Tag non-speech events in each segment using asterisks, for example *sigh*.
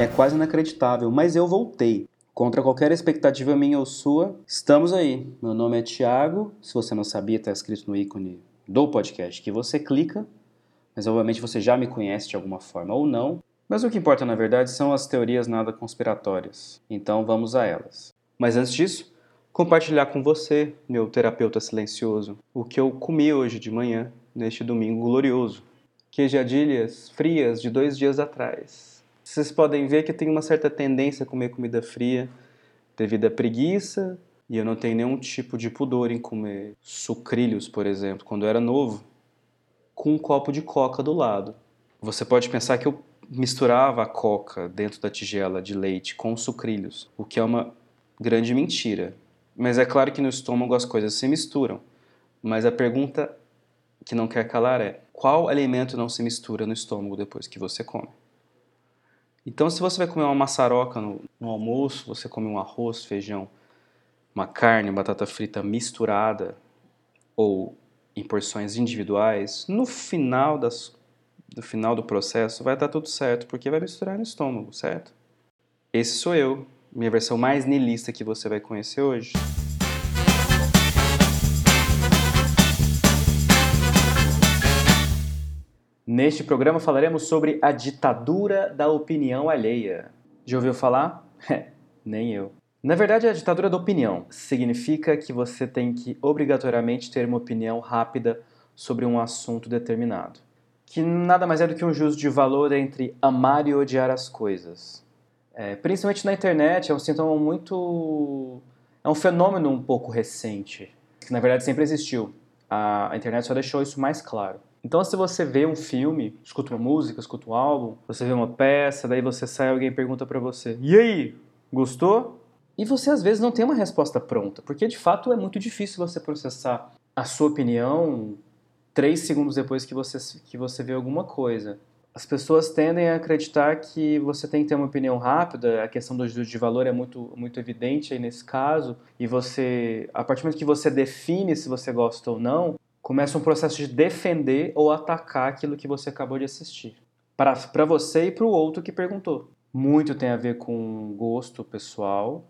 É quase inacreditável, mas eu voltei. Contra qualquer expectativa minha ou sua, estamos aí. Meu nome é Thiago. Se você não sabia, está escrito no ícone do podcast que você clica. Mas obviamente você já me conhece de alguma forma ou não. Mas o que importa na verdade são as teorias nada conspiratórias. Então vamos a elas. Mas antes disso, compartilhar com você, meu terapeuta silencioso, o que eu comi hoje de manhã, neste domingo glorioso. Queijadilhas frias de dois dias atrás. Vocês podem ver que eu tenho uma certa tendência a comer comida fria devido à preguiça e eu não tenho nenhum tipo de pudor em comer sucrilhos, por exemplo, quando eu era novo, com um copo de coca do lado. Você pode pensar que eu misturava a coca dentro da tigela de leite com sucrilhos, o que é uma grande mentira. Mas é claro que no estômago as coisas se misturam. Mas a pergunta que não quer calar é: qual alimento não se mistura no estômago depois que você come? Então, se você vai comer uma maçaroca no, no almoço, você come um arroz, feijão, uma carne, batata frita misturada ou em porções individuais, no final das no final do processo vai dar tudo certo, porque vai misturar no estômago, certo? Esse sou eu, minha versão mais nilista que você vai conhecer hoje. Neste programa falaremos sobre a ditadura da opinião alheia. Já ouviu falar? *laughs* Nem eu. Na verdade, a ditadura da opinião significa que você tem que obrigatoriamente ter uma opinião rápida sobre um assunto determinado que nada mais é do que um juízo de valor entre amar e odiar as coisas. É, principalmente na internet, é um sintoma muito. é um fenômeno um pouco recente, que na verdade sempre existiu. A internet só deixou isso mais claro. Então, se você vê um filme, escuta uma música, escuta um álbum, você vê uma peça, daí você sai e alguém pergunta para você: E aí, gostou? E você às vezes não tem uma resposta pronta, porque de fato é muito difícil você processar a sua opinião três segundos depois que você, que você vê alguma coisa. As pessoas tendem a acreditar que você tem que ter uma opinião rápida, a questão do juízo de valor é muito, muito evidente aí nesse caso, e você, a partir do momento que você define se você gosta ou não, começa um processo de defender ou atacar aquilo que você acabou de assistir. Para você e para o outro que perguntou. Muito tem a ver com gosto pessoal,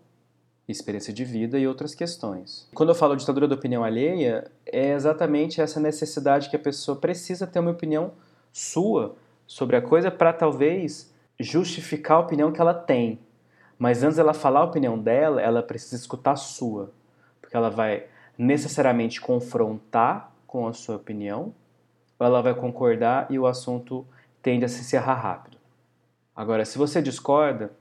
experiência de vida e outras questões. Quando eu falo ditadura da opinião alheia, é exatamente essa necessidade que a pessoa precisa ter uma opinião sua sobre a coisa para talvez justificar a opinião que ela tem. Mas antes dela falar a opinião dela, ela precisa escutar a sua, porque ela vai necessariamente confrontar com a sua opinião, ou ela vai concordar e o assunto tende a se encerrar rápido. Agora, se você discorda,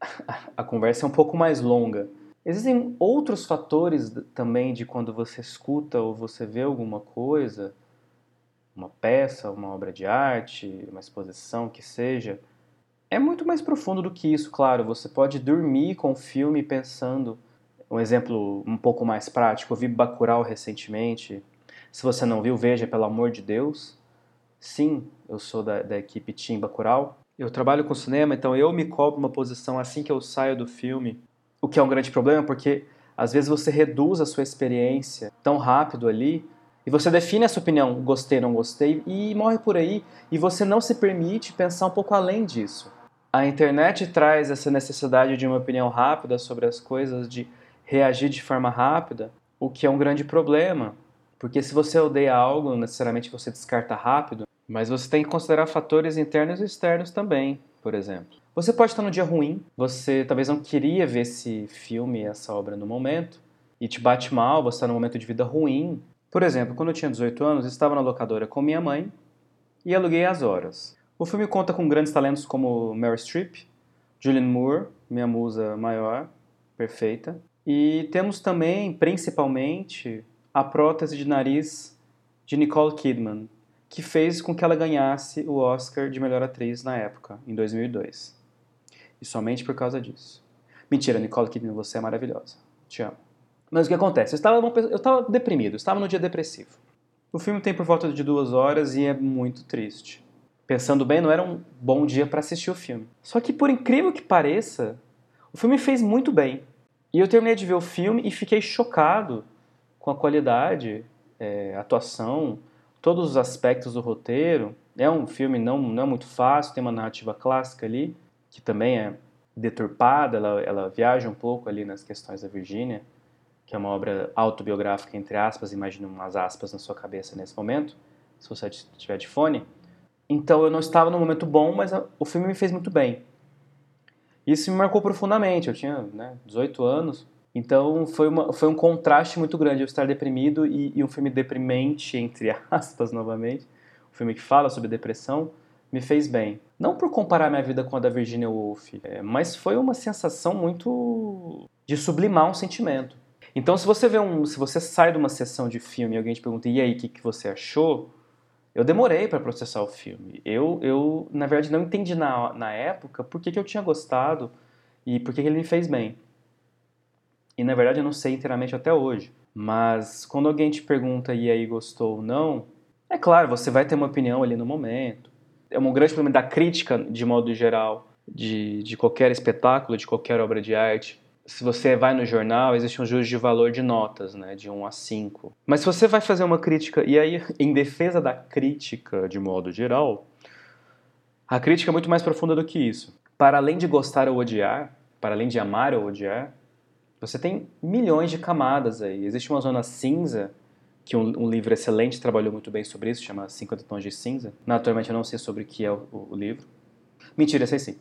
*laughs* a conversa é um pouco mais longa. Existem outros fatores também de quando você escuta ou você vê alguma coisa, uma peça, uma obra de arte, uma exposição que seja. É muito mais profundo do que isso, claro. Você pode dormir com o filme pensando. Um exemplo um pouco mais prático, eu vi Bacurau recentemente. Se você não viu, veja, pelo amor de Deus. Sim, eu sou da, da equipe Team Bacurau. Eu trabalho com cinema, então eu me cobro uma posição assim que eu saio do filme, o que é um grande problema porque às vezes você reduz a sua experiência tão rápido ali e você define a sua opinião, gostei, não gostei, e morre por aí e você não se permite pensar um pouco além disso. A internet traz essa necessidade de uma opinião rápida sobre as coisas, de reagir de forma rápida, o que é um grande problema, porque se você odeia algo, necessariamente você descarta rápido, mas você tem que considerar fatores internos e externos também, por exemplo. Você pode estar no dia ruim, você talvez não queria ver esse filme, essa obra no momento, e te bate mal, você está num momento de vida ruim. Por exemplo, quando eu tinha 18 anos, estava na locadora com minha mãe e aluguei as horas. O filme conta com grandes talentos como Meryl Streep, Julianne Moore, minha musa maior, perfeita, e temos também, principalmente, a prótese de nariz de Nicole Kidman, que fez com que ela ganhasse o Oscar de melhor atriz na época, em 2002. E somente por causa disso. Mentira, Nicole Kidman, você é maravilhosa. Te amo. Mas o que acontece? Eu estava, eu estava deprimido, eu estava no dia depressivo. O filme tem por volta de duas horas e é muito triste. Pensando bem, não era um bom dia para assistir o filme. Só que, por incrível que pareça, o filme fez muito bem. E eu terminei de ver o filme e fiquei chocado com a qualidade, é, atuação, todos os aspectos do roteiro. É um filme não, não é muito fácil, tem uma narrativa clássica ali, que também é deturpada, ela, ela viaja um pouco ali nas questões da Virgínia, que é uma obra autobiográfica, entre aspas, imagine umas aspas na sua cabeça nesse momento, se você estiver de fone. Então eu não estava no momento bom, mas o filme me fez muito bem. Isso me marcou profundamente, eu tinha né, 18 anos, então foi, uma, foi um contraste muito grande eu estar deprimido e, e um filme deprimente, entre *laughs* aspas, novamente, um filme que fala sobre depressão, me fez bem. Não por comparar minha vida com a da Virginia Woolf, é, mas foi uma sensação muito de sublimar um sentimento. Então, se você vê um, se você sai de uma sessão de filme e alguém te pergunta e aí o que, que você achou, eu demorei para processar o filme. Eu, eu, na verdade, não entendi na, na época por que, que eu tinha gostado e por que, que ele me fez bem. E na verdade eu não sei inteiramente até hoje. Mas quando alguém te pergunta e aí gostou ou não, é claro, você vai ter uma opinião ali no momento. É um grande problema da crítica, de modo geral, de, de qualquer espetáculo, de qualquer obra de arte. Se você vai no jornal, existe um juízo de valor de notas, né, de 1 a 5. Mas se você vai fazer uma crítica, e aí, *laughs* em defesa da crítica, de modo geral, a crítica é muito mais profunda do que isso. Para além de gostar ou odiar, para além de amar ou odiar, você tem milhões de camadas aí. Existe uma zona cinza, que um, um livro excelente trabalhou muito bem sobre isso, chama 50 Tons de Cinza. Naturalmente eu não sei sobre o que é o, o livro. Mentira, sei sim.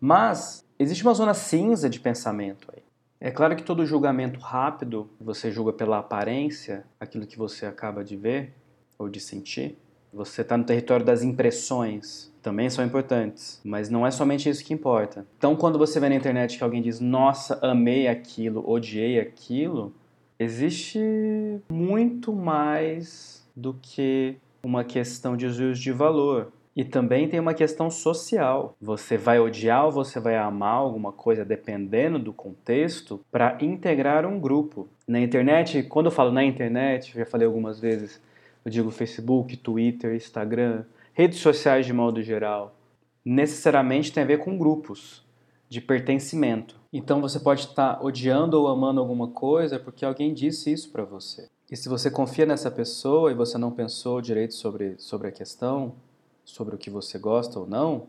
Mas existe uma zona cinza de pensamento aí. É claro que todo julgamento rápido, você julga pela aparência, aquilo que você acaba de ver ou de sentir. Você está no território das impressões também são importantes, mas não é somente isso que importa. Então, quando você vê na internet que alguém diz, nossa, amei aquilo, odiei aquilo, existe muito mais do que uma questão de juízo de valor. E também tem uma questão social. Você vai odiar ou você vai amar alguma coisa dependendo do contexto para integrar um grupo. Na internet, quando eu falo na internet, já falei algumas vezes, eu digo Facebook, Twitter, Instagram, redes sociais de modo geral, necessariamente tem a ver com grupos de pertencimento. Então você pode estar odiando ou amando alguma coisa porque alguém disse isso para você. E se você confia nessa pessoa e você não pensou direito sobre, sobre a questão, sobre o que você gosta ou não,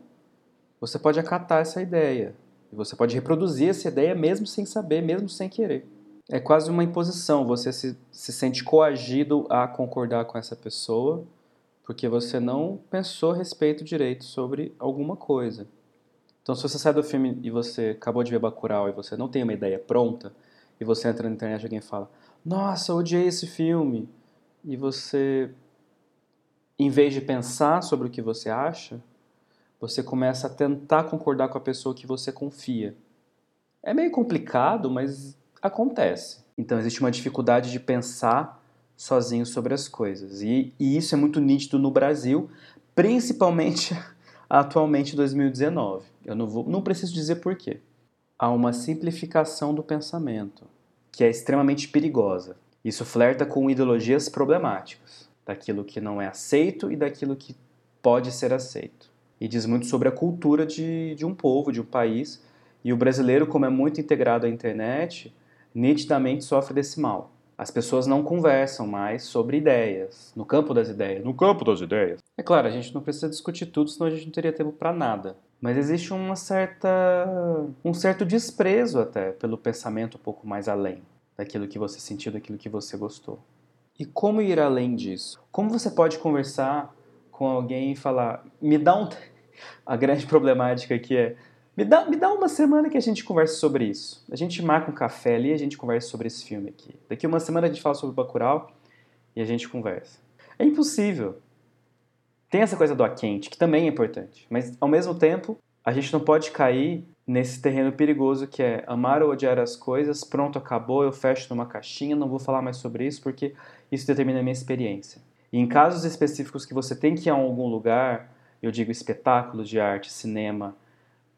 você pode acatar essa ideia. E você pode reproduzir essa ideia mesmo sem saber, mesmo sem querer. É quase uma imposição, você se, se sente coagido a concordar com essa pessoa porque você não pensou respeito direito sobre alguma coisa. Então, se você sai do filme e você acabou de ver Bacurau e você não tem uma ideia pronta, e você entra na internet e alguém fala, nossa, odiei esse filme, e você, em vez de pensar sobre o que você acha, você começa a tentar concordar com a pessoa que você confia. É meio complicado, mas acontece. Então, existe uma dificuldade de pensar sozinho sobre as coisas. E, e isso é muito nítido no Brasil, principalmente *laughs* atualmente em 2019. Eu não, vou, não preciso dizer porquê. Há uma simplificação do pensamento, que é extremamente perigosa. Isso flerta com ideologias problemáticas, daquilo que não é aceito e daquilo que pode ser aceito. E diz muito sobre a cultura de, de um povo, de um país. E o brasileiro, como é muito integrado à internet, nitidamente sofre desse mal. As pessoas não conversam mais sobre ideias, no campo das ideias. No campo das ideias. É claro, a gente não precisa discutir tudo, senão a gente não teria tempo para nada. Mas existe uma certa, um certo desprezo até pelo pensamento um pouco mais além daquilo que você sentiu, daquilo que você gostou. E como ir além disso? Como você pode conversar com alguém e falar, me dá um. *laughs* A grande problemática aqui é me dá, me dá uma semana que a gente converse sobre isso. A gente marca um café ali e a gente conversa sobre esse filme aqui. Daqui uma semana a gente fala sobre Bacurau e a gente conversa. É impossível. Tem essa coisa do quente, que também é importante. Mas, ao mesmo tempo, a gente não pode cair nesse terreno perigoso que é amar ou odiar as coisas, pronto, acabou, eu fecho numa caixinha, não vou falar mais sobre isso porque isso determina a minha experiência. E em casos específicos que você tem que ir a algum lugar, eu digo espetáculos de arte, cinema,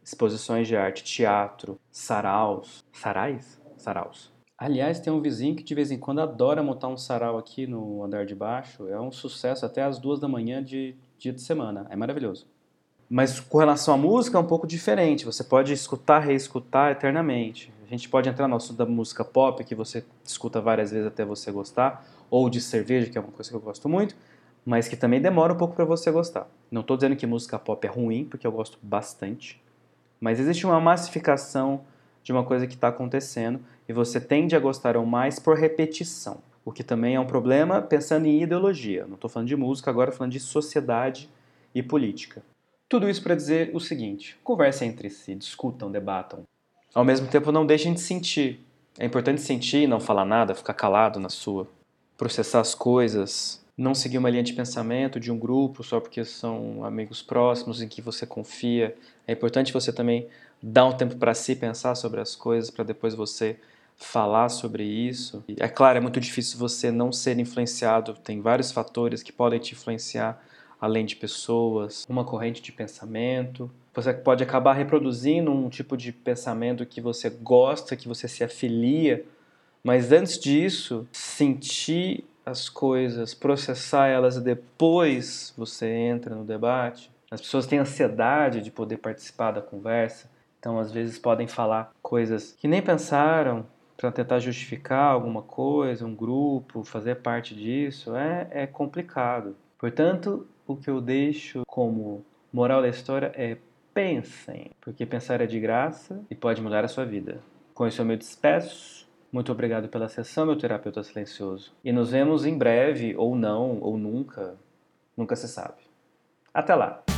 exposições de arte, teatro, saraus. Sarais? Saraus. Aliás, tem um vizinho que de vez em quando adora montar um sarau aqui no andar de baixo. É um sucesso até as duas da manhã de dia de semana. É maravilhoso. Mas com relação à música é um pouco diferente. Você pode escutar, reescutar eternamente. A gente pode entrar no assunto da música pop, que você escuta várias vezes até você gostar, ou de cerveja, que é uma coisa que eu gosto muito, mas que também demora um pouco para você gostar. Não estou dizendo que música pop é ruim, porque eu gosto bastante. Mas existe uma massificação de uma coisa que está acontecendo e você tende a gostar mais por repetição, o que também é um problema pensando em ideologia. Não estou falando de música, agora falando de sociedade e política. Tudo isso para dizer o seguinte: conversem entre si, discutam, debatam. Ao mesmo tempo, não deixem de sentir. É importante sentir e não falar nada, ficar calado na sua. Processar as coisas, não seguir uma linha de pensamento de um grupo só porque são amigos próximos em que você confia. É importante você também dar um tempo para si pensar sobre as coisas para depois você falar sobre isso. É claro, é muito difícil você não ser influenciado, tem vários fatores que podem te influenciar, além de pessoas, uma corrente de pensamento. Você pode acabar reproduzindo um tipo de pensamento que você gosta, que você se afilia, mas antes disso, sentir as coisas, processar elas e depois você entra no debate. As pessoas têm ansiedade de poder participar da conversa, então às vezes podem falar coisas que nem pensaram para tentar justificar alguma coisa, um grupo, fazer parte disso, é, é complicado. Portanto, o que eu deixo como moral da história é pensem, porque pensar é de graça e pode mudar a sua vida. Com isso eu me despeço. Muito obrigado pela sessão, meu terapeuta silencioso. E nos vemos em breve, ou não, ou nunca. Nunca se sabe. Até lá!